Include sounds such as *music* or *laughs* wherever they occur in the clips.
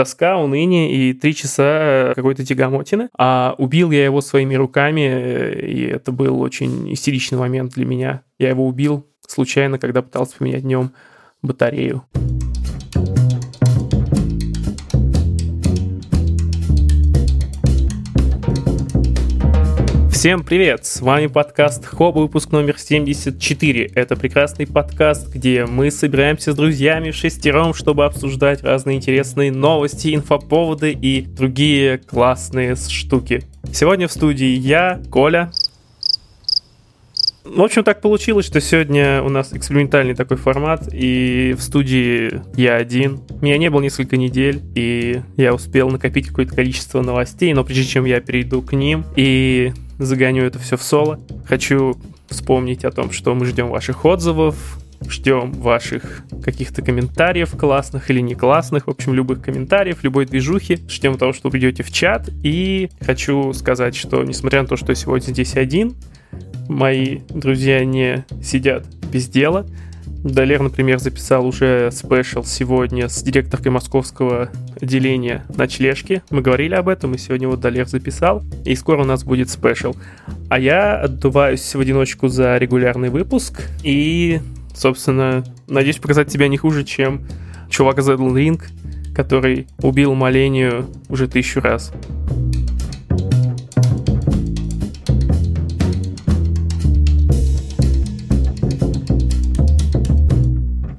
тоска, уныние и три часа какой-то тягомотины. А убил я его своими руками, и это был очень истеричный момент для меня. Я его убил случайно, когда пытался поменять днем батарею. Всем привет! С вами подкаст Хоб, выпуск номер 74. Это прекрасный подкаст, где мы собираемся с друзьями в шестером, чтобы обсуждать разные интересные новости, инфоповоды и другие классные штуки. Сегодня в студии я, Коля. В общем, так получилось, что сегодня у нас экспериментальный такой формат, и в студии я один. Меня не было несколько недель, и я успел накопить какое-то количество новостей, но прежде чем я перейду к ним и загоню это все в соло. Хочу вспомнить о том, что мы ждем ваших отзывов, ждем ваших каких-то комментариев классных или не классных, в общем, любых комментариев, любой движухи. Ждем того, что придете в чат. И хочу сказать, что несмотря на то, что сегодня здесь один, мои друзья не сидят без дела. Далер, например, записал уже special сегодня с директоркой московского отделения Ночлежки. Мы говорили об этом, и сегодня вот Далер записал, и скоро у нас будет special. А я отдуваюсь в одиночку за регулярный выпуск, и, собственно, надеюсь показать себя не хуже, чем чувак из Ring, который убил Малению уже тысячу раз.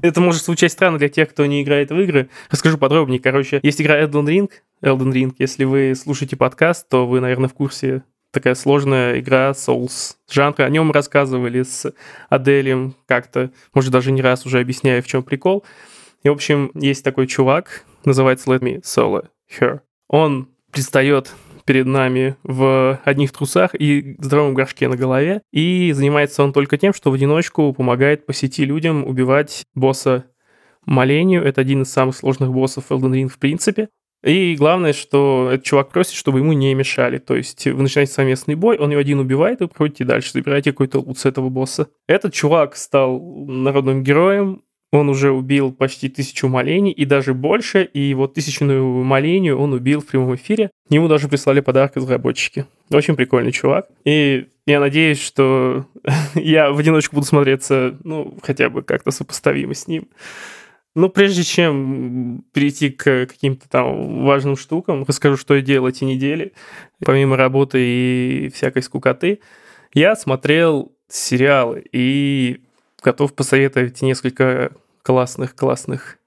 Это может звучать странно для тех, кто не играет в игры. Расскажу подробнее. Короче, есть игра Elden Ring. Elden Ring, если вы слушаете подкаст, то вы, наверное, в курсе такая сложная игра Souls жанра. О нем рассказывали с Аделем как-то, может, даже не раз уже объясняя, в чем прикол. И, в общем, есть такой чувак, называется Let Me Solo Her. Он предстает перед нами в одних трусах и здоровом горшке на голове. И занимается он только тем, что в одиночку помогает по сети людям убивать босса Малению. Это один из самых сложных боссов Elden Ring в принципе. И главное, что этот чувак просит, чтобы ему не мешали. То есть вы начинаете совместный бой, он его один убивает, и вы проходите дальше, забираете какой-то лут с этого босса. Этот чувак стал народным героем, он уже убил почти тысячу молений и даже больше, и вот тысячную молению он убил в прямом эфире. Ему даже прислали подарок разработчики. Очень прикольный чувак. И я надеюсь, что *laughs* я в одиночку буду смотреться, ну, хотя бы как-то сопоставимо с ним. Ну, прежде чем перейти к каким-то там важным штукам, расскажу, что я делал эти недели, помимо работы и всякой скукоты, я смотрел сериалы и готов посоветовать несколько классных-классных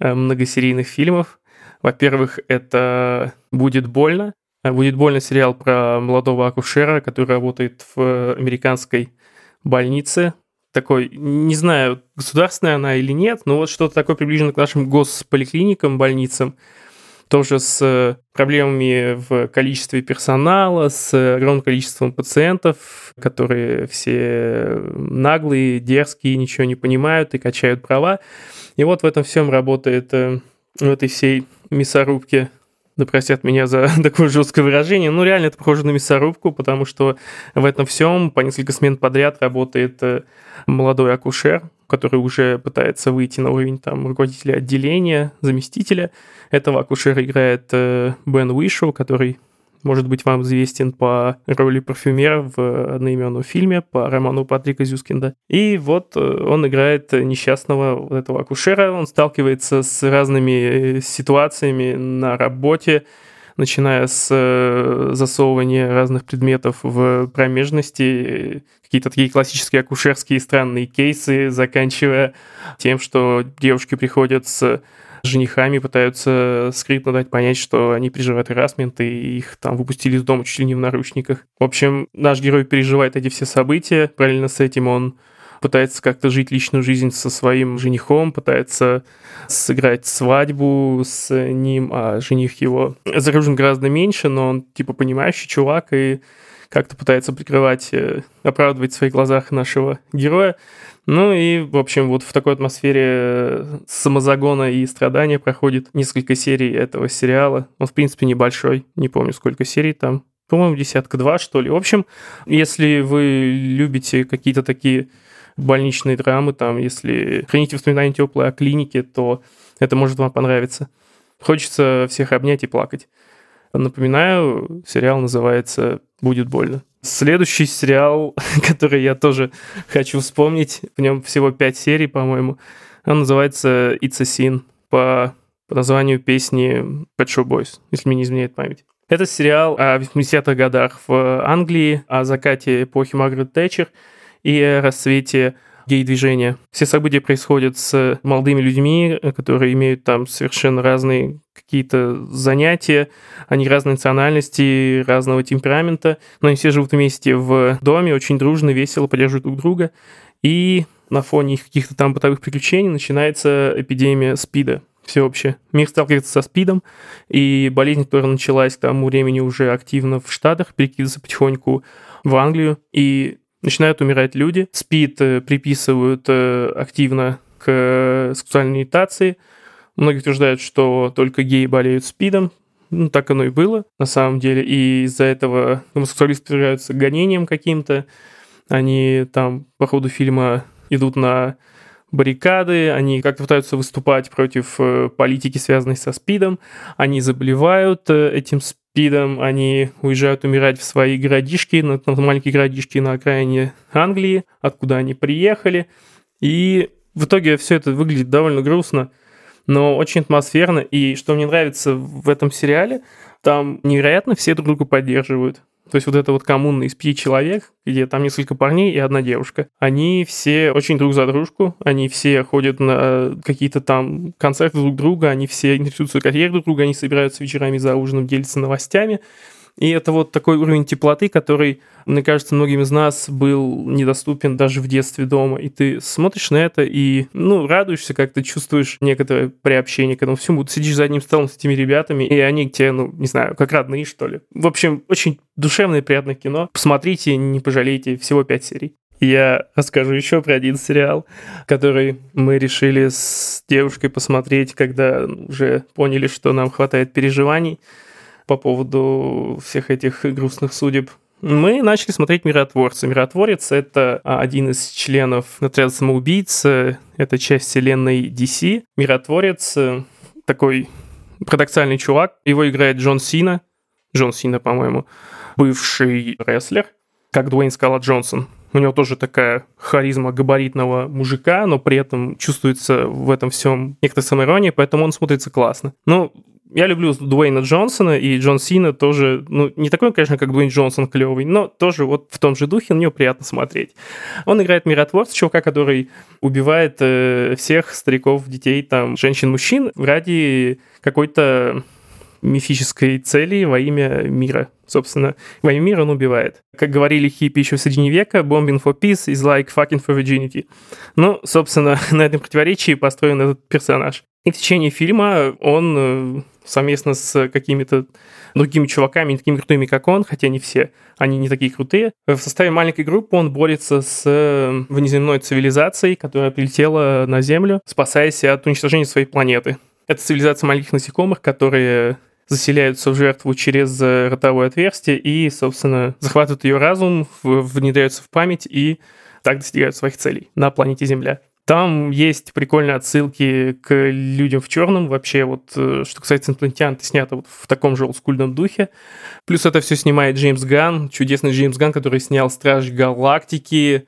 э, многосерийных фильмов. Во-первых, это «Будет больно». «Будет больно» сериал про молодого акушера, который работает в американской больнице. Такой, не знаю, государственная она или нет, но вот что-то такое приближено к нашим госполиклиникам, больницам – тоже с э, проблемами в количестве персонала, с огромным количеством пациентов, которые все наглые, дерзкие, ничего не понимают и качают права. И вот в этом всем работает э, в этой всей мясорубке. Да простят меня за *laughs* такое жесткое выражение, но реально это похоже на мясорубку, потому что в этом всем по несколько смен подряд работает э, молодой акушер, который уже пытается выйти на уровень там руководителя отделения, заместителя. Этого акушера играет э, Бен Уишоу, который может быть вам известен по роли парфюмера в одноименном фильме по роману Патрика Зюскинда. И вот э, он играет несчастного вот этого акушера, он сталкивается с разными ситуациями на работе, начиная с э, засовывания разных предметов в промежности, какие-то такие классические акушерские странные кейсы, заканчивая тем, что девушки приходят с женихами пытаются скрытно дать понять, что они переживают харасмент, и их там выпустили из дома чуть ли не в наручниках. В общем, наш герой переживает эти все события, параллельно с этим он пытается как-то жить личную жизнь со своим женихом, пытается сыграть свадьбу с ним, а жених его загружен гораздо меньше, но он типа понимающий чувак и как-то пытается прикрывать, э, оправдывать в своих глазах нашего героя. Ну и, в общем, вот в такой атмосфере э, самозагона и страдания проходит несколько серий этого сериала. Он, в принципе, небольшой, не помню, сколько серий там. По-моему, десятка два, что ли. В общем, если вы любите какие-то такие больничные драмы, там, если храните воспоминания теплые о клинике, то это может вам понравиться. Хочется всех обнять и плакать. Напоминаю, сериал называется «Будет больно». Следующий сериал, *laughs* который я тоже хочу вспомнить, в нем всего пять серий, по-моему, он называется «It's a Sin» по, по названию песни Pet Shop Boys, если мне не изменяет память. Это сериал о 80-х годах в Англии, о закате эпохи Маргарет Тэтчер и о рассвете гей-движения. Все события происходят с молодыми людьми, которые имеют там совершенно разные какие-то занятия, они разной национальности, разного темперамента, но они все живут вместе в доме, очень дружно, весело поддерживают друг друга. И на фоне их каких-то там бытовых приключений начинается эпидемия СПИДа всеобщая. Мир сталкивается со СПИДом, и болезнь, которая началась к тому времени уже активно в Штатах, перекидывается потихоньку в Англию, и начинают умирать люди. СПИД э, приписывают э, активно к э, сексуальной ориентации. Многие утверждают, что только геи болеют СПИДом. Ну, так оно и было, на самом деле. И из-за этого гомосексуалисты подвергаются гонениям каким-то. Они там по ходу фильма идут на баррикады, они как-то пытаются выступать против политики, связанной со СПИДом, они заболевают этим СПИДом, СПИДом, они уезжают умирать в свои городишки, на, на маленькие городишки на окраине Англии, откуда они приехали. И в итоге все это выглядит довольно грустно, но очень атмосферно. И что мне нравится в этом сериале, там невероятно все друг друга поддерживают. То есть вот это вот коммуна из пяти человек, где там несколько парней и одна девушка, они все очень друг за дружку, они все ходят на какие-то там концерты друг друга, они все интересуются карьерой друг друга, они собираются вечерами за ужином, делятся новостями. И это вот такой уровень теплоты, который, мне кажется, многим из нас был недоступен даже в детстве дома. И ты смотришь на это и, ну, радуешься, как ты чувствуешь некоторое приобщение к этому всему. Ты сидишь за одним столом с этими ребятами, и они к тебе, ну, не знаю, как родные, что ли. В общем, очень душевное и приятное кино. Посмотрите, не пожалейте, всего пять серий. Я расскажу еще про один сериал, который мы решили с девушкой посмотреть, когда уже поняли, что нам хватает переживаний по поводу всех этих грустных судеб. Мы начали смотреть «Миротворца». «Миротворец» — это а, один из членов отряда самоубийц, это часть вселенной DC. «Миротворец» — такой парадоксальный чувак. Его играет Джон Сина. Джон Сина, по-моему, бывший рестлер, как Дуэйн Скала Джонсон. У него тоже такая харизма габаритного мужика, но при этом чувствуется в этом всем некоторая самоирония, поэтому он смотрится классно. Ну, я люблю Дуэйна Джонсона, и Джон Сина тоже, ну, не такой, конечно, как Дуэйн Джонсон клевый, но тоже вот в том же духе, на него приятно смотреть. Он играет миротворца, чувака, который убивает э, всех стариков, детей, там, женщин, мужчин ради какой-то мифической цели во имя мира. Собственно, во имя мира он убивает. Как говорили хиппи еще в середине века, bombing for peace is like fucking for virginity. Ну, собственно, *laughs* на этом противоречии построен этот персонаж. И в течение фильма он э, совместно с какими-то другими чуваками, не такими крутыми, как он, хотя не все, они не такие крутые. В составе маленькой группы он борется с э, внеземной цивилизацией, которая прилетела на Землю, спасаясь от уничтожения своей планеты. Это цивилизация маленьких насекомых, которые заселяются в жертву через э, ротовое отверстие и, собственно, захватывают ее разум, внедряются в память и так достигают своих целей на планете Земля. Там есть прикольные отсылки к людям в черном. Вообще, вот э, что касается инопланетян, это снято вот в таком же олдскульном духе. Плюс это все снимает Джеймс Ганн, чудесный Джеймс Ганн, который снял «Стражей Галактики»,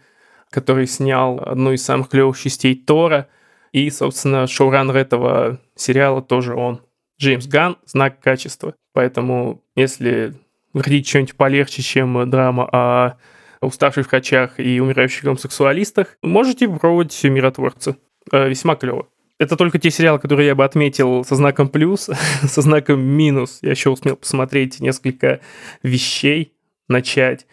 который снял одну из самых клевых частей Тора. И, собственно, шоураннер этого сериала тоже он. Джеймс Ганн — знак качества. Поэтому, если вы хотите что-нибудь полегче, чем драма о уставших врачах и умирающих гомосексуалистах, можете попробовать «Миротворца». Э, весьма клево. Это только те сериалы, которые я бы отметил со знаком плюс, *laughs* со знаком минус. Я еще успел посмотреть несколько вещей, начать.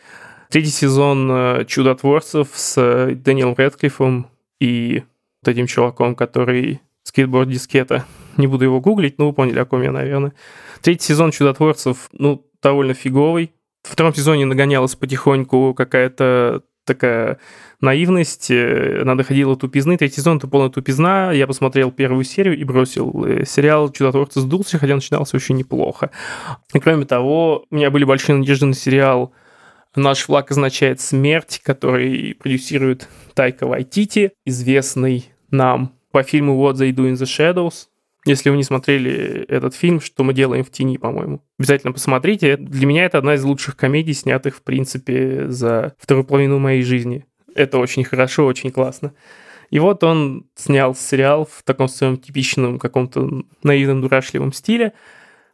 Третий сезон э, «Чудотворцев» с э, Дэниелом Рэдклиффом и вот этим чуваком, который скейтборд-дискета. Не буду его гуглить, но вы поняли, о ком я, наверное. Третий сезон «Чудотворцев», ну, довольно фиговый. В втором сезоне нагонялась потихоньку какая-то такая наивность, э, она доходила тупизны. Третий сезон — это полная тупизна. Я посмотрел первую серию и бросил. Э, сериал «Чудотворцы» сдулся, хотя начинался очень неплохо. И кроме того, у меня были большие надежды на сериал «Наш флаг означает смерть», который продюсирует Тайка Вайтити, известный нам по фильму «What They Do in the Shadows», Если вы не смотрели этот фильм, что мы делаем в тени, по-моему. Обязательно посмотрите. Для меня это одна из лучших комедий, снятых, в принципе, за вторую половину моей жизни. Это очень хорошо, очень классно. И вот он снял сериал в таком своем типичном каком-то наивном дурашливом стиле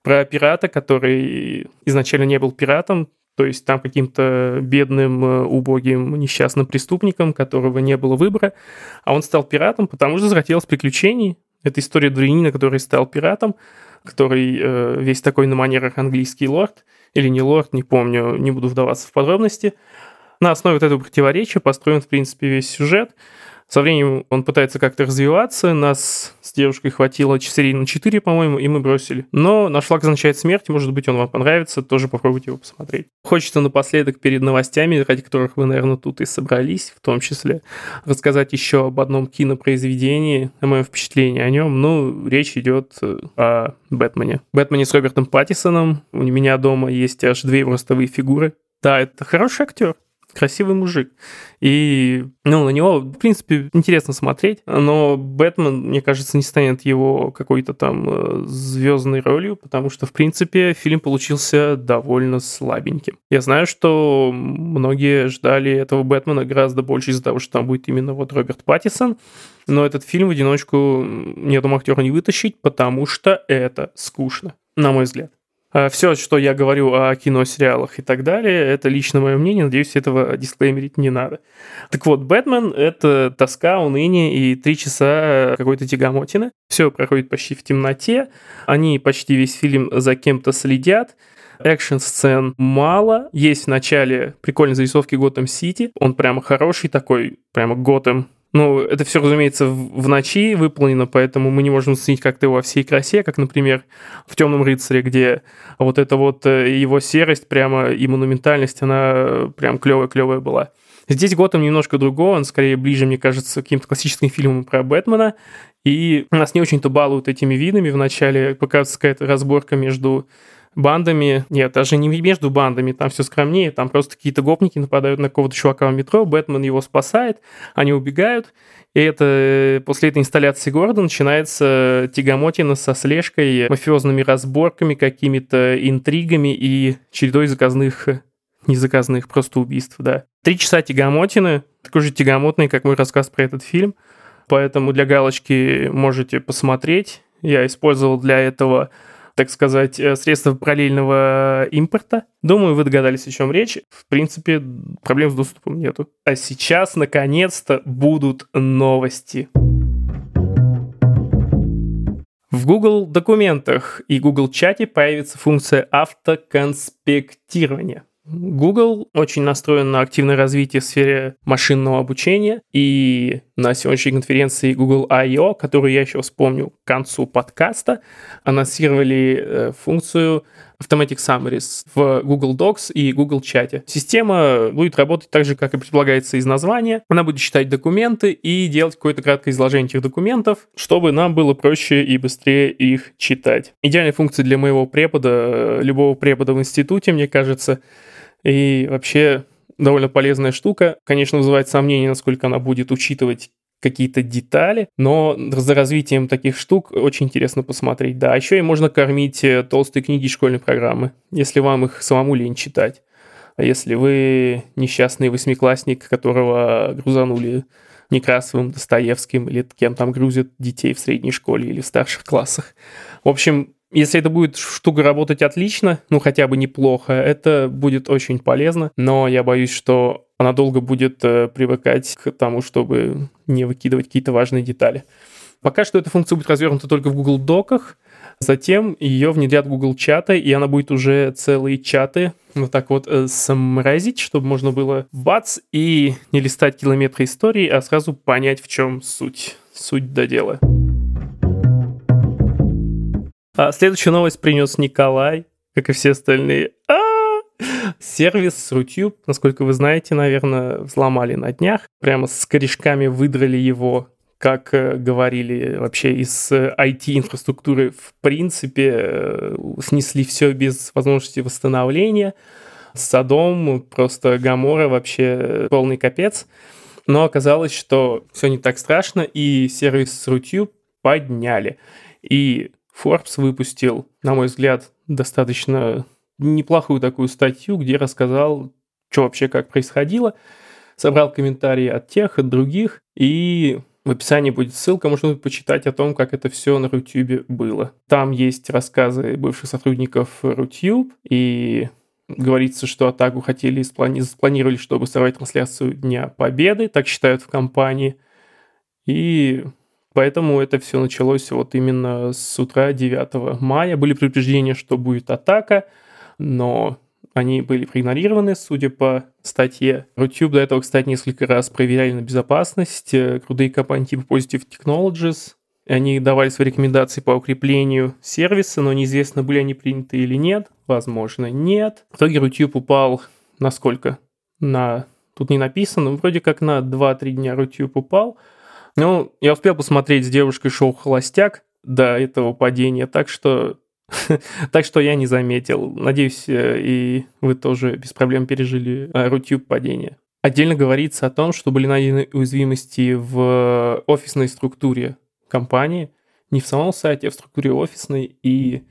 про пирата, который изначально не был пиратом, то есть там каким-то бедным, э, убогим, несчастным преступником, которого не было выбора, а он стал пиратом, потому что захотелось приключений. Это история дворянина, который стал пиратом, который э, весь такой на манерах английский лорд, или не лорд, не помню, не буду вдаваться в подробности. На основе вот этого противоречия построен, в принципе, весь сюжет. Со временем он пытается как-то развиваться, нас с девушкой хватило серии на 4, по-моему, и мы бросили. Но «Наш флаг означает смерть», может быть, он вам понравится, тоже попробуйте его посмотреть. Хочется напоследок перед новостями, ради которых вы, наверное, тут и собрались, в том числе, рассказать еще об одном кинопроизведении, о моем впечатлении о нем. Ну, речь идет э, о Бэтмене. Бэтмене с Робертом Паттисоном. У меня дома есть аж две ростовые фигуры. Да, это хороший актер красивый мужик. И, ну, на него, в принципе, интересно смотреть, но Бэтмен, мне кажется, не станет его какой-то там э, звездной ролью, потому что, в принципе, фильм получился довольно слабеньким. Я знаю, что многие ждали этого Бэтмена гораздо больше из-за того, что там будет именно вот Роберт Паттисон, но этот фильм в одиночку ни одному актеру не вытащить, потому что это скучно, на мой взгляд. А Все, что я говорю о кино, сериалах и так далее, это лично мое мнение, надеюсь, этого дисклеймерить не надо. Так вот, «Бэтмен» — это тоска, уныние и три часа какой-то тягомотины. Все проходит почти в темноте, они почти весь фильм за кем-то следят, экшн-сцен мало. Есть в начале прикольные зарисовки Готэм Сити. Он прямо хороший такой, прямо Готэм ну, это все, разумеется, в, ночи выполнено, поэтому мы не можем оценить как-то его во всей красе, как, например, в «Темном рыцаре», где вот эта вот э, его серость прямо и монументальность, она прям клевая-клевая была. Здесь Готэм немножко другой, он скорее ближе, мне кажется, к каким-то классическим фильмам про Бэтмена, и нас не очень-то балуют этими видами. Вначале показывается какая-то разборка между бандами. Нет, даже не между бандами, там все скромнее, там просто какие-то гопники нападают на какого-то чувака в метро, Бэтмен его спасает, они убегают, и это э, после этой инсталляции города начинается тягомотина со слежкой, мафиозными разборками, какими-то интригами и чередой заказных не заказных, просто убийств, да. Три часа тягомотины, такой же тягомотный, как мой рассказ про этот фильм, поэтому для галочки можете посмотреть. Я использовал для этого так сказать, э, средства параллельного импорта. Думаю, вы догадались, о чем речь. В принципе, проблем с доступом нету. А сейчас, наконец-то, будут новости. В Google документах и Google чате появится функция автоконспектирования. Google очень настроен на активное развитие в сфере машинного обучения, и на сегодняшней конференции Google I.O., которую я еще вспомню к концу подкаста, анонсировали э, функцию Automatic Summaries в Google Docs и Google чате. Система будет работать так же, как и предполагается из названия. Она будет читать документы и делать какое-то краткое изложение этих документов, чтобы нам было проще и быстрее их читать. Идеальная функция для моего препода, э, любого препода в институте, мне кажется, и вообще довольно полезная штука. Конечно, вызывает сомнение, насколько она будет учитывать какие-то детали, но за развитием таких штук очень интересно посмотреть. Да, еще и можно кормить э, толстые книги школьной программы, если вам их самому лень читать. А если вы несчастный восьмиклассник, которого грузанули Некрасовым, Достоевским или кем там грузят детей в средней школе или в старших классах. В общем, если это будет штука работать отлично, ну хотя бы неплохо, это будет очень полезно, но я боюсь, что она долго будет э, привыкать к тому, чтобы не выкидывать какие-то важные детали. Пока что эта функция будет развернута только в Google Доках, затем ее внедрят в Google чаты, и она будет уже целые чаты вот так вот э, самразить, чтобы можно было бац и не листать километры истории, а сразу понять, в чем суть. Суть до дела. А следующую новость принес Николай, как и все остальные. А-а-а! Сервис Рутюб, насколько вы знаете, наверное, взломали на днях. Прямо с корешками выдрали его как э, говорили вообще из IT-инфраструктуры, э, в принципе, э, снесли все без возможности восстановления. Садом, просто Гамора, вообще полный капец. Но оказалось, что все не так страшно, и сервис Рутюб подняли. И Forbes выпустил, на мой взгляд, достаточно неплохую такую статью, где рассказал, что вообще как происходило, собрал комментарии от тех, от других, и в описании будет ссылка, можно будет почитать о том, как это все на Рутюбе было. Там есть рассказы бывших сотрудников Рутюб, и говорится, что атаку хотели сплани- спланировали, чтобы сорвать трансляцию Дня Победы, так считают в компании. И поэтому это все началось вот именно с утра 9 мая. Были предупреждения, что будет атака, но они были проигнорированы, судя по статье. Рутюб до этого, кстати, несколько раз проверяли на безопасность. Крутые компании типа Positive Technologies, они давали свои рекомендации по укреплению сервиса, но неизвестно, были они приняты или нет. Возможно, нет. В итоге Рутюб упал на сколько? На... Тут не написано, вроде как на 2-3 дня Рутюб упал. Ну, я успел посмотреть с девушкой шоу «Холостяк» до этого падения, так что *laughs* так что я не заметил. Надеюсь, э, и вы тоже без проблем пережили э, Рутюб падение. Отдельно говорится о том, что были найдены уязвимости в офисной структуре компании, не в самом сайте, а в структуре офисной, и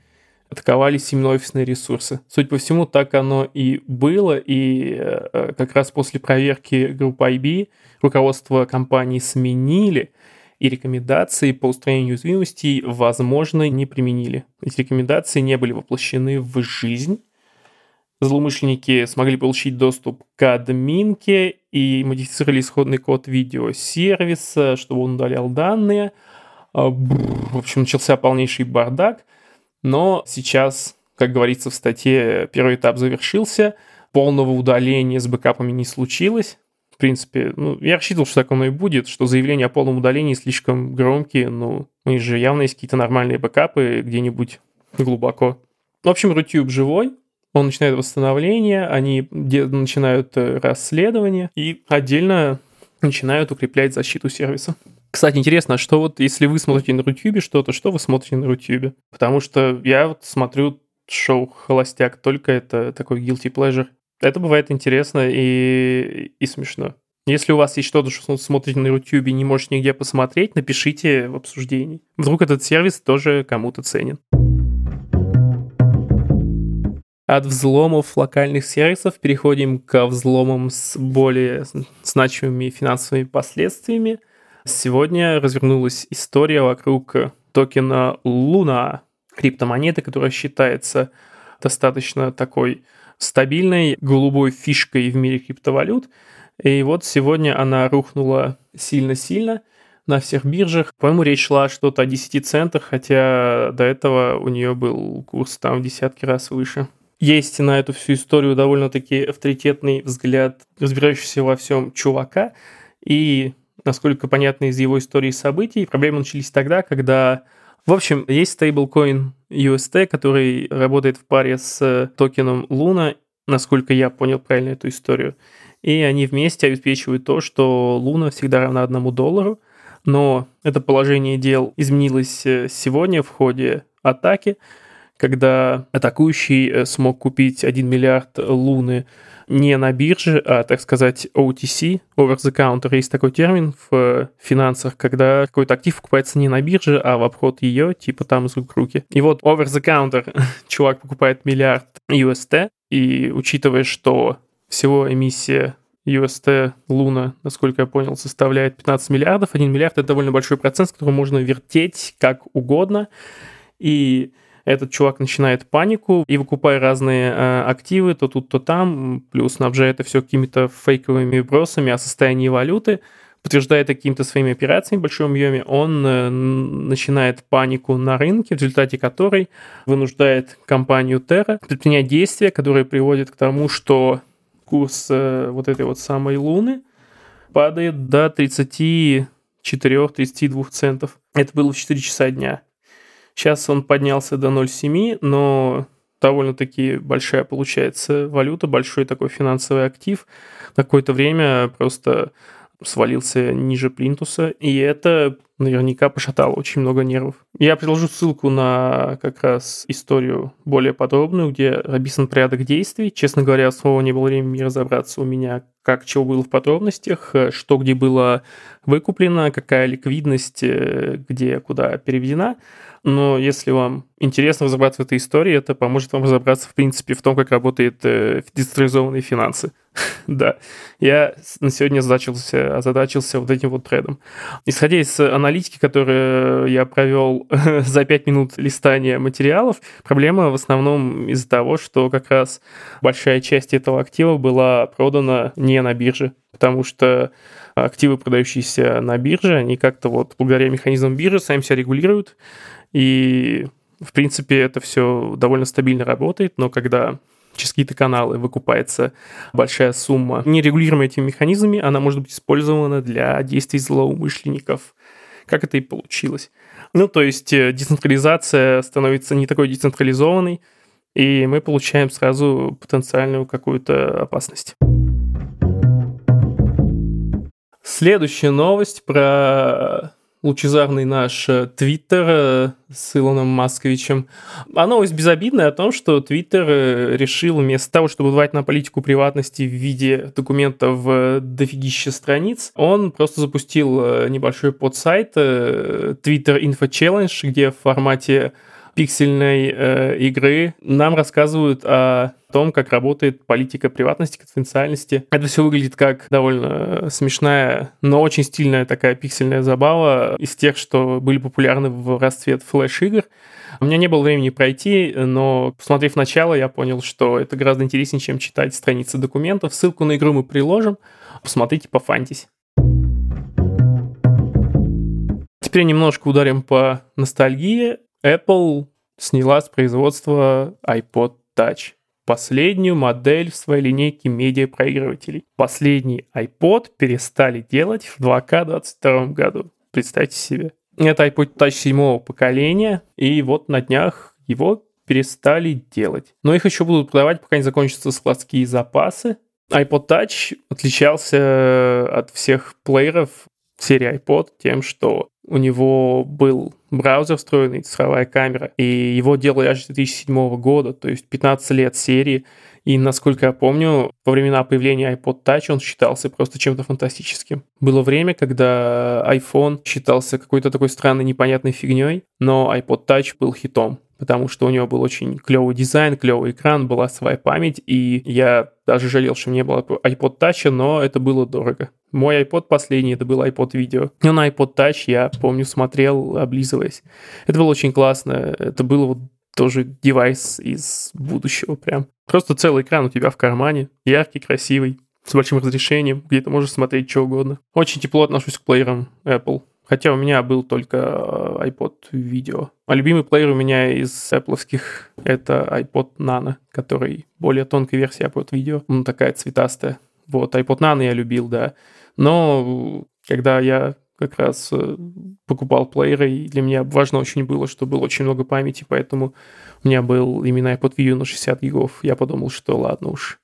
атаковались именно офисные ресурсы. Судя по всему, так оно и было, и э, как раз после проверки группы IB руководство компании сменили, и рекомендации по устранению уязвимостей, возможно, не применили. Эти рекомендации не были воплощены в жизнь. Злоумышленники смогли получить доступ к админке и модифицировали исходный код видеосервиса, чтобы он удалял данные – а, в общем, начался полнейший бардак. Но сейчас, как говорится в статье, первый этап завершился. Полного удаления с бэкапами не случилось. В принципе, ну, я рассчитывал, что так оно и будет, что заявления о полном удалении слишком громкие, ну, у них же явно есть какие-то нормальные бэкапы где-нибудь глубоко. В общем, Рутюб живой, он начинает восстановление, они начинают э, расследование и отдельно начинают укреплять защиту сервиса. Кстати, интересно, а что вот если вы смотрите на Рутюбе что-то, что вы смотрите на Рутюбе? Потому что я вот смотрю шоу «Холостяк», только это такой guilty pleasure. Это бывает интересно и, и смешно. Если у вас есть что-то, что смотрите на YouTube и не можете нигде посмотреть, напишите в обсуждении. Вдруг этот сервис тоже кому-то ценен. От взломов локальных сервисов переходим к взломам с более значимыми финансовыми последствиями. Сегодня развернулась история вокруг токена Луна, криптомонеты, которая считается достаточно такой стабильной голубой фишкой в мире криптовалют. И вот сегодня она рухнула сильно-сильно на всех биржах. По-моему, речь шла что-то о 10 центах, хотя до этого у нее был курс там в десятки раз выше. Есть на эту всю историю довольно-таки авторитетный взгляд разбирающийся во всем чувака. И насколько понятно из его истории событий. Проблемы начались тогда, когда... В общем, есть стейблкоин UST, который работает в паре с токеном Luna, насколько я понял правильно эту историю. И они вместе обеспечивают то, что Луна всегда равна одному доллару. Но это положение дел изменилось э, сегодня в ходе атаки, когда атакующий э, смог купить 1 миллиард луны не на бирже, а, так сказать, OTC, over the counter. Есть такой термин в финансах, когда какой-то актив покупается не на бирже, а в обход ее, типа там из рук руки. И вот over the counter *laughs* чувак покупает миллиард UST, и учитывая, что всего эмиссия UST Луна, насколько я понял, составляет 15 миллиардов. 1 миллиард — это довольно большой процент, с которым можно вертеть как угодно. И этот чувак начинает панику и выкупая разные э, активы, то тут, то там, плюс снабжая это все какими-то фейковыми вбросами о состоянии валюты, подтверждая какими-то своими операциями в большом объеме, он э, начинает панику на рынке, в результате которой вынуждает компанию Terra предпринять действия, которые приводят к тому, что курс э, вот этой вот самой Луны падает до 34-32 центов. Это было в 4 часа дня. Сейчас он поднялся до 0,7, но довольно-таки большая получается валюта, большой такой финансовый актив. Какое-то время просто свалился ниже плинтуса, и это наверняка пошатало очень много нервов. Я приложу ссылку на как раз историю более подробную, где описан порядок действий. Честно говоря, снова не было времени разобраться у меня, как чего было в подробностях, что где было выкуплено, какая ликвидность, э, где куда переведена но если вам интересно разобраться в этой истории, это поможет вам разобраться, в принципе, в том, как работают э, децентрализованные финансы. *laughs* да, я на сегодня озадачился, озадачился вот этим вот трендом. Исходя из аналитики, которую я провел *laughs* за 5 минут листания материалов, проблема в основном из-за того, что как раз большая часть этого актива была продана не на бирже, потому что активы, продающиеся на бирже, они как-то вот благодаря механизмам биржи сами себя регулируют, и, в принципе, это все довольно стабильно работает, но когда через какие-то каналы выкупается большая сумма, нерегулируемая этими механизмами, она может быть использована для действий злоумышленников. Как это и получилось. Ну, то есть э, децентрализация становится не такой децентрализованной, и мы получаем сразу потенциальную какую-то опасность. Следующая новость про лучезарный наш э, Твиттер э, с Илоном Масковичем. А новость безобидная о том, что Твиттер э, решил вместо того, чтобы давать на политику приватности в виде документов в дофигище страниц, он просто запустил небольшой подсайт Twitter Info Challenge, где в формате пиксельной э, игры нам рассказывают о том, как работает политика приватности, конфиденциальности. Это все выглядит как довольно смешная, но очень стильная такая пиксельная забава из тех, что были популярны в расцвет флеш-игр. У меня не было времени пройти, но, посмотрев начало, я понял, что это гораздо интереснее, чем читать страницы документов. Ссылку на игру мы приложим. Посмотрите, пофантись. Теперь немножко ударим по ностальгии. Apple сняла с производства iPod Touch, последнюю модель в своей линейке медиапроигрывателей. Последний iPod перестали делать в 2К 2022 году. Представьте себе. Это iPod Touch седьмого поколения, и вот на днях его перестали делать. Но их еще будут продавать, пока не закончатся складские запасы. iPod Touch отличался от всех плееров серии iPod тем, что у него был браузер встроенный, цифровая камера, и его делали аж с 2007 года, то есть 15 лет серии. И, насколько я помню, во времена появления iPod Touch он считался просто чем-то фантастическим. Было время, когда iPhone считался какой-то такой странной непонятной фигней, но iPod Touch был хитом потому что у него был очень клевый дизайн, клевый экран, была своя память, и я даже жалел, что не было iPod Touch, но это было дорого. Мой iPod последний, это был iPod видео. Но на iPod Touch я, помню, смотрел, облизываясь. Это было очень классно. Это было вот тоже девайс из будущего прям. Просто целый экран у тебя в кармане, яркий, красивый, с большим разрешением, где ты можешь смотреть что угодно. Очень тепло отношусь к плеерам Apple. Хотя у меня был только э, iPod видео. А любимый плеер у меня из Apple это iPod Nano, который более тонкая версия iPod видео. Ну, такая цветастая. Вот, iPod Nano я любил, да. Но когда я как раз э, покупал плееры, и для меня важно очень было, что было очень много памяти, поэтому у меня был именно iPod View на 60 гигов. Я подумал, что ладно уж,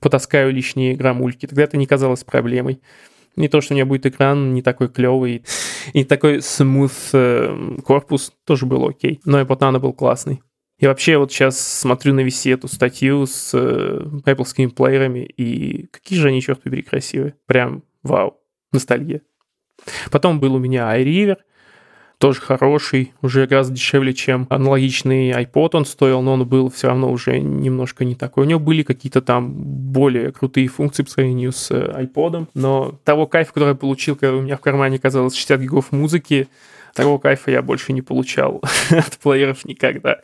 потаскаю лишние граммульки. Тогда это не казалось проблемой. Не то, что у меня будет экран не такой клевый, и такой смуth э, корпус тоже был окей. Но iPod Nano был классный. И вообще вот сейчас смотрю на весь эту статью с э, Apple плеерами, и какие же они, черт побери, красивые. Прям вау, ностальгия. Потом был у меня iRiver, тоже хороший, уже гораздо дешевле, чем аналогичный iPod он стоил, но он был все равно уже немножко не такой. У него были какие-то там более крутые функции по сравнению с iPod, но того кайфа, который я получил, когда у меня в кармане казалось 60 гигов музыки, Такого кайфа я больше не получал *laughs* от плееров никогда.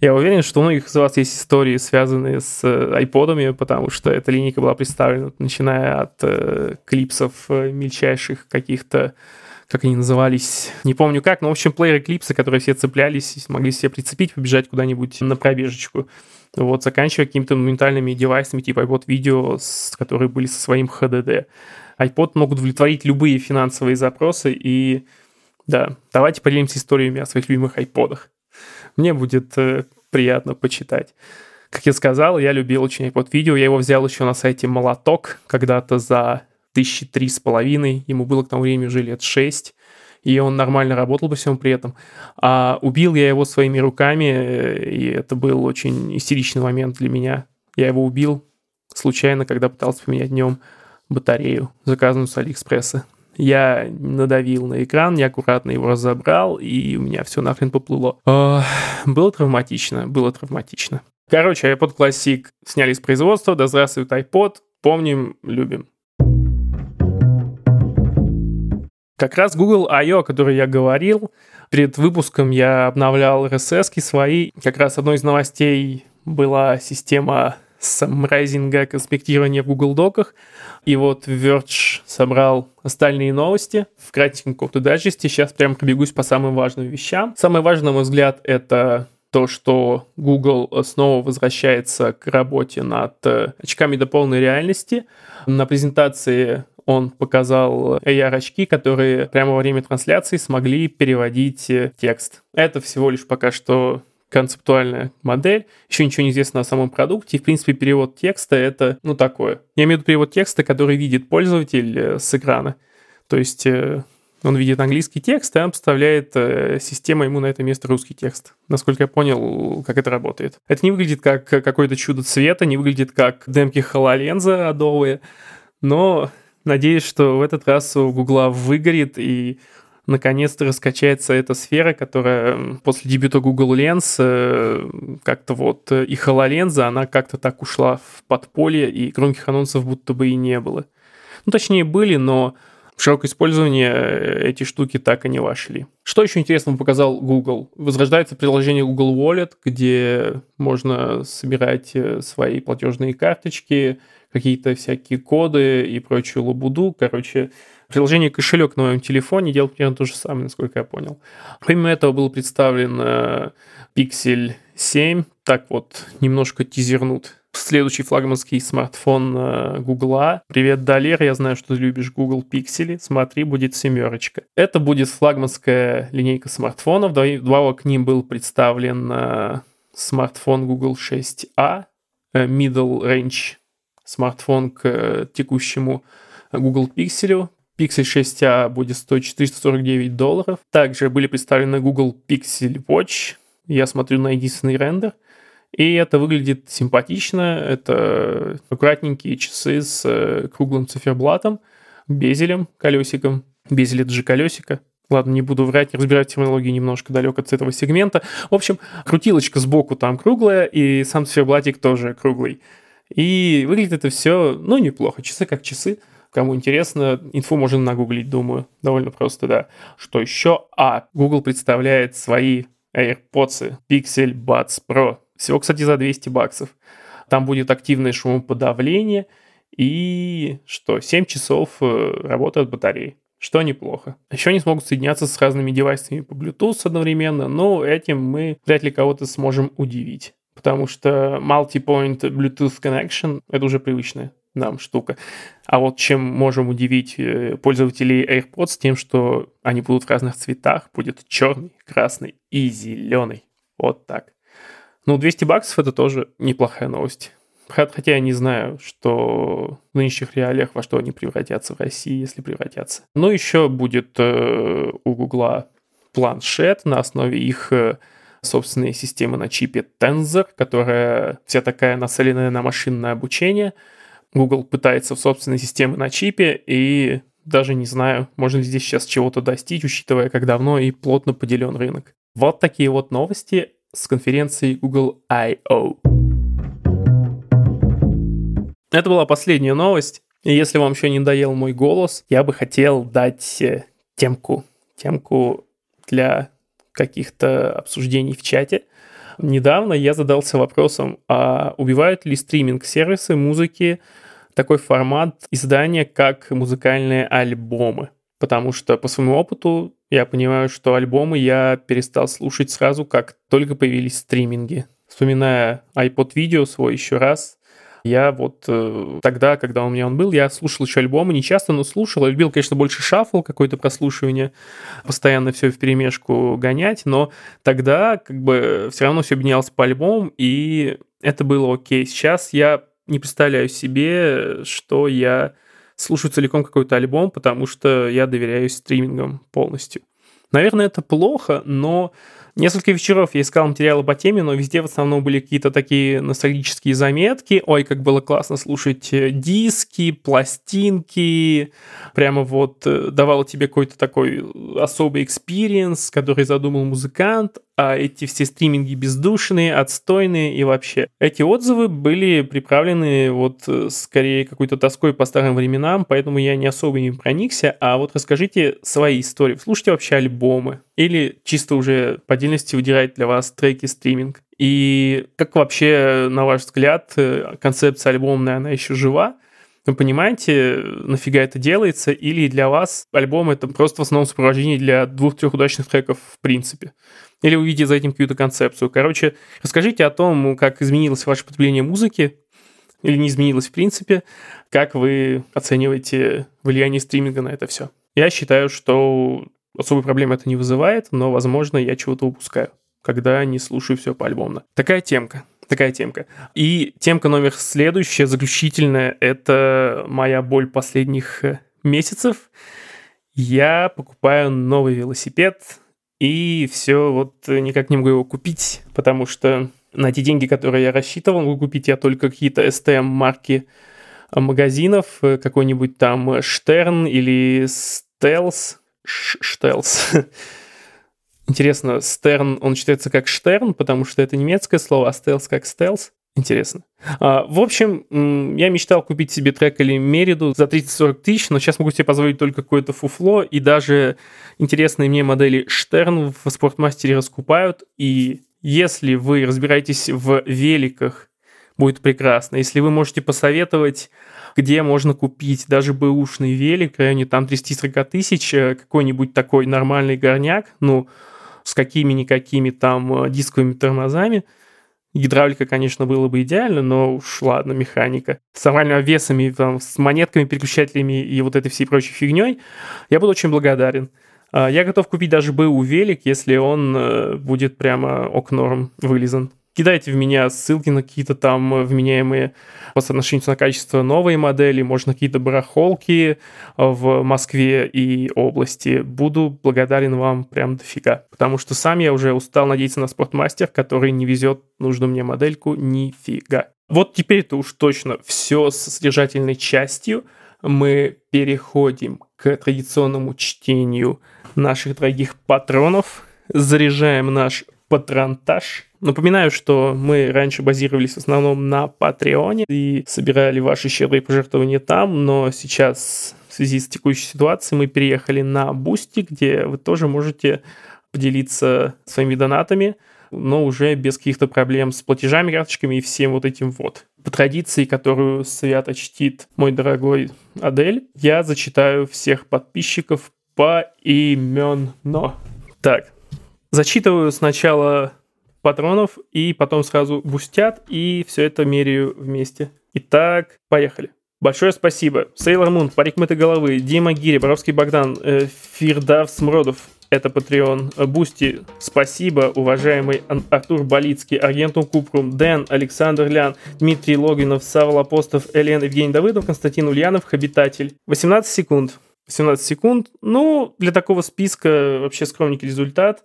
Я уверен, что у многих из вас есть истории, связанные с айподами, потому что эта линейка была представлена, начиная от э, клипсов э, мельчайших каких-то как они назывались, не помню как, но, в общем, плееры клипсы, которые все цеплялись, могли себе прицепить, побежать куда-нибудь на пробежечку. Вот, заканчивая какими-то моментальными девайсами, типа iPod с, которые были со своим HDD. iPod мог удовлетворить любые финансовые запросы, и да, давайте поделимся историями о своих любимых айподах. Мне будет э, приятно почитать. Как я сказал, я любил очень iPod видео. Я его взял еще на сайте Молоток когда-то за тысячи три с половиной. Ему было к тому времени уже лет шесть. и он нормально работал по всему при этом. А убил я его своими руками, и это был очень истеричный момент для меня. Я его убил случайно, когда пытался поменять днем батарею, заказанную с Алиэкспресса. Я надавил на экран, неаккуратно его разобрал, и у меня все нахрен поплыло. было травматично, было травматично. Короче, iPod Classic сняли с производства, да здравствует iPod, помним, любим. Как раз Google I.O., о которой я говорил, перед выпуском я обновлял RSS свои. Как раз одной из новостей была система самрайзинга конспектирования в Google Доках. И вот Verge собрал остальные новости в кратеньком каком-то дайджесте. Сейчас прям пробегусь по самым важным вещам. Самое важное, на мой взгляд, это то, что Google снова возвращается к работе над э, очками до полной реальности. На презентации он показал AR-очки, которые прямо во время трансляции смогли переводить э, текст. Это всего лишь пока что концептуальная модель, еще ничего не известно о самом продукте, и, в принципе, перевод текста — это, ну, такое. Я имею в виду перевод текста, который видит пользователь э, с экрана. То есть э, он видит английский текст, и он поставляет э, система ему на это место русский текст. Насколько я понял, как это работает. Это не выглядит как какое-то чудо цвета, не выглядит как демки HoloLens адовые, но надеюсь, что в этот раз у Гугла выгорит, и наконец-то раскачается эта сфера, которая после дебюта Google Lens э, как-то вот э, и HoloLens, она как-то так ушла в подполье, и громких анонсов будто бы и не было. Ну, точнее, были, но в широкое использование э, эти штуки так и не вошли. Что еще интересного показал Google? Возрождается приложение Google Wallet, где можно собирать свои платежные карточки, какие-то всякие коды и прочую лабуду. Короче, Приложение кошелек на моем телефоне делает примерно то же самое, насколько я понял. Помимо этого был представлен э, Pixel 7. Так вот, немножко тизернут следующий флагманский смартфон э, Гугла. Привет, Далер, я знаю, что ты любишь Google Pixel. Смотри, будет семерочка. Это будет флагманская линейка смартфонов. Вдобавок к ним был представлен э, смартфон Google 6a, э, middle range смартфон к текущему Google Pixel. Pixel 6a будет стоить 449 долларов. Также были представлены Google Pixel Watch. Я смотрю на единственный рендер. И это выглядит симпатично. Это аккуратненькие часы с э, круглым циферблатом, безелем, колесиком. Безель это же колесико. Ладно, не буду врать, разбирать терминологии немножко далек от этого сегмента. В общем, крутилочка сбоку там круглая, и сам циферблатик тоже круглый. И выглядит это все, ну, неплохо. Часы как часы. Кому интересно, инфу можно нагуглить, думаю. Довольно просто, да. Что еще? А, Google представляет свои AirPods Pixel Buds Pro. Всего, кстати, за 200 баксов. Там будет активное шумоподавление и что, 7 часов э, работы от батареи. Что неплохо. Еще они смогут соединяться с разными девайсами по Bluetooth одновременно, но этим мы вряд ли кого-то сможем удивить. Потому что multi-point Bluetooth connection — это уже привычная нам штука. А вот чем можем удивить э, пользователей AirPods тем, что они будут в разных цветах, будет черный, красный и зеленый. Вот так. Ну, 200 баксов это тоже неплохая новость. Хотя я не знаю, что в нынешних реалиях во что они превратятся в России, если превратятся. Но еще будет э, у Гугла планшет на основе их э, собственной системы на чипе Tensor, которая вся такая нацеленная на машинное обучение – Google пытается в собственной системе на чипе, и даже не знаю, можно ли здесь сейчас чего-то достичь, учитывая, как давно и плотно поделен рынок. Вот такие вот новости с конференции Google I.O. Это была последняя новость. И если вам еще не доел мой голос, я бы хотел дать э, темку. Темку для каких-то обсуждений в чате. Недавно я задался вопросом, а убивают ли стриминг-сервисы музыки такой формат издания, как музыкальные альбомы. Потому что по своему опыту я понимаю, что альбомы я перестал слушать сразу, как только появились стриминги. Вспоминая iPod видео свой еще раз, я вот э, тогда, когда у меня он был, я слушал еще альбомы, не часто, но слушал. Я любил, конечно, больше шаффл, какое-то прослушивание, постоянно все в перемешку гонять, но тогда как бы все равно все объединялось по альбомам, и это было окей. Сейчас я не представляю себе, что я слушаю целиком какой-то альбом, потому что я доверяю стримингам полностью. Наверное, это плохо, но Несколько вечеров я искал материалы по теме, но везде в основном были какие-то такие ностальгические заметки. Ой, как было классно слушать э, диски, пластинки. Прямо вот э, давал тебе какой-то такой особый experience, который задумал музыкант а эти все стриминги бездушные, отстойные и вообще. Эти отзывы были приправлены вот э, скорее какой-то тоской по старым временам, поэтому я не особо им проникся, а вот расскажите свои истории. Слушайте вообще альбомы или чисто уже по отдельности выделяет для вас треки стриминг. И как вообще, на ваш взгляд, э, концепция альбомная, она еще жива? Вы понимаете, нафига это делается? Или для вас альбом это просто в основном сопровождение для двух-трех удачных треков в принципе? Или вы видите за этим какую-то концепцию? Короче, расскажите о том, как изменилось ваше потребление музыки, или не изменилось в принципе, как вы оцениваете влияние стриминга на это все. Я считаю, что особой проблемы это не вызывает, но, возможно, я чего-то упускаю, когда не слушаю все по-альбомно. Такая темка. Такая темка. И темка номер следующая, заключительная, это моя боль последних э, месяцев. Я покупаю новый велосипед, и все, вот э, никак не могу его купить, потому что на те деньги, которые я рассчитывал, могу купить я только какие-то STM марки э, магазинов, какой-нибудь там Штерн или Стелс. Штелс. *laughs* Интересно, Стерн, он читается как Штерн, потому что это немецкое слово, а стелс как стелс. Интересно. А, в общем, я мечтал купить себе трек или Мериду за 30-40 тысяч, но сейчас могу себе позволить только какое-то фуфло, и даже интересные мне модели Штерн в спортмастере раскупают, и если вы разбираетесь в великах, будет прекрасно. Если вы можете посоветовать, где можно купить даже бэушный велик в районе там 30-40 тысяч, э, какой-нибудь такой нормальный горняк, ну, с какими-никакими там э, дисковыми тормозами. Гидравлика, конечно, было бы идеально, но уж ладно, механика. С нормальными весами, там, с монетками, переключателями и вот этой всей прочей фигней, я буду очень благодарен. А, я готов купить даже БУ велик, если он э, будет прямо ок норм вылизан кидайте в меня ссылки на какие-то там э, вменяемые по соотношению на качество новые модели, можно какие-то барахолки э, в Москве и области. Буду благодарен вам прям дофига. Потому что сам я уже устал надеяться на спортмастер, который не везет нужную мне модельку нифига. Вот теперь-то уж точно все с содержательной частью. Мы переходим к традиционному чтению наших дорогих патронов. Заряжаем наш патронташ. Напоминаю, что мы раньше базировались в основном на Патреоне и собирали ваши щедрые пожертвования там, но сейчас в связи с текущей ситуацией мы переехали на Бусти, где вы тоже можете поделиться своими донатами, но уже без каких-то проблем с платежами, карточками и всем вот этим вот. По традиции, которую свято чтит мой дорогой Адель, я зачитаю всех подписчиков поименно. Так, Зачитываю сначала патронов и потом сразу бустят, и все это меряю вместе. Итак, поехали. Большое спасибо. Сейлор Мун, Парик Мытой Головы, Дима Гири, Боровский Богдан, э, Фирдав Смродов, это Patreon. Бусти, спасибо, уважаемый Артур Болицкий, Аргентум Купрум, Дэн, Александр Лян, Дмитрий Логинов, Савол Апостов, Элен, Евгений Давыдов, Константин Ульянов, Хабитатель. 18 секунд. 18 секунд. Ну, для такого списка вообще скромненький результат.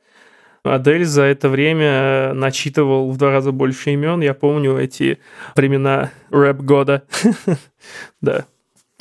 Адель за это время начитывал в два раза больше имен. Я помню эти времена рэп-года. *laughs* да.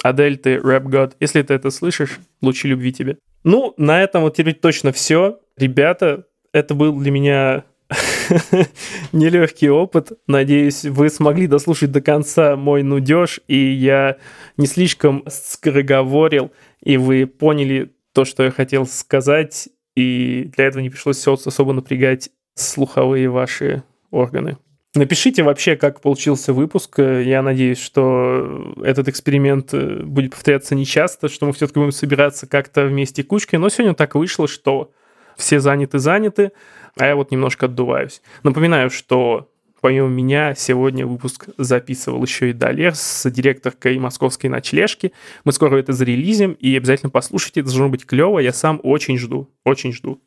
Адель, ты рэп-год. Если ты это слышишь, лучи любви тебе. Ну, на этом вот теперь точно все. Ребята, это был для меня *laughs* нелегкий опыт. Надеюсь, вы смогли дослушать до конца мой нудеж, и я не слишком скороговорил, и вы поняли то, что я хотел сказать, и для этого не пришлось особо напрягать слуховые ваши органы. Напишите вообще, как получился выпуск. Я надеюсь, что этот эксперимент э, будет повторяться нечасто, что мы все-таки будем собираться как-то вместе кучкой. Но сегодня так вышло, что все заняты-заняты, а я вот немножко отдуваюсь. Напоминаю, что Помимо меня, сегодня выпуск записывал еще и Далер с директоркой московской ночлежки. Мы скоро это зарелизим, и обязательно послушайте, это должно быть клево. Я сам очень жду, очень жду.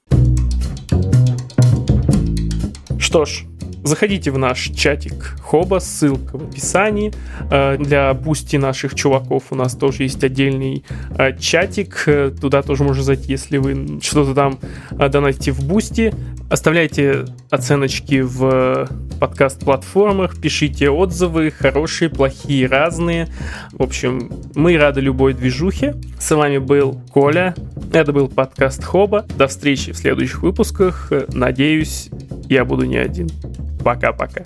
Что ж, Заходите в наш чатик Хоба, ссылка в описании. Э, для пусти наших чуваков у нас тоже есть отдельный э, чатик. Э, туда тоже можно зайти, если вы что-то там донатите в бусти. Оставляйте оценочки в подкаст-платформах, пишите отзывы, хорошие, плохие, разные. В общем, мы рады любой движухе. С вами был Коля. Это был подкаст Хоба. До встречи в следующих выпусках. Надеюсь, я буду не один. Пока-пока.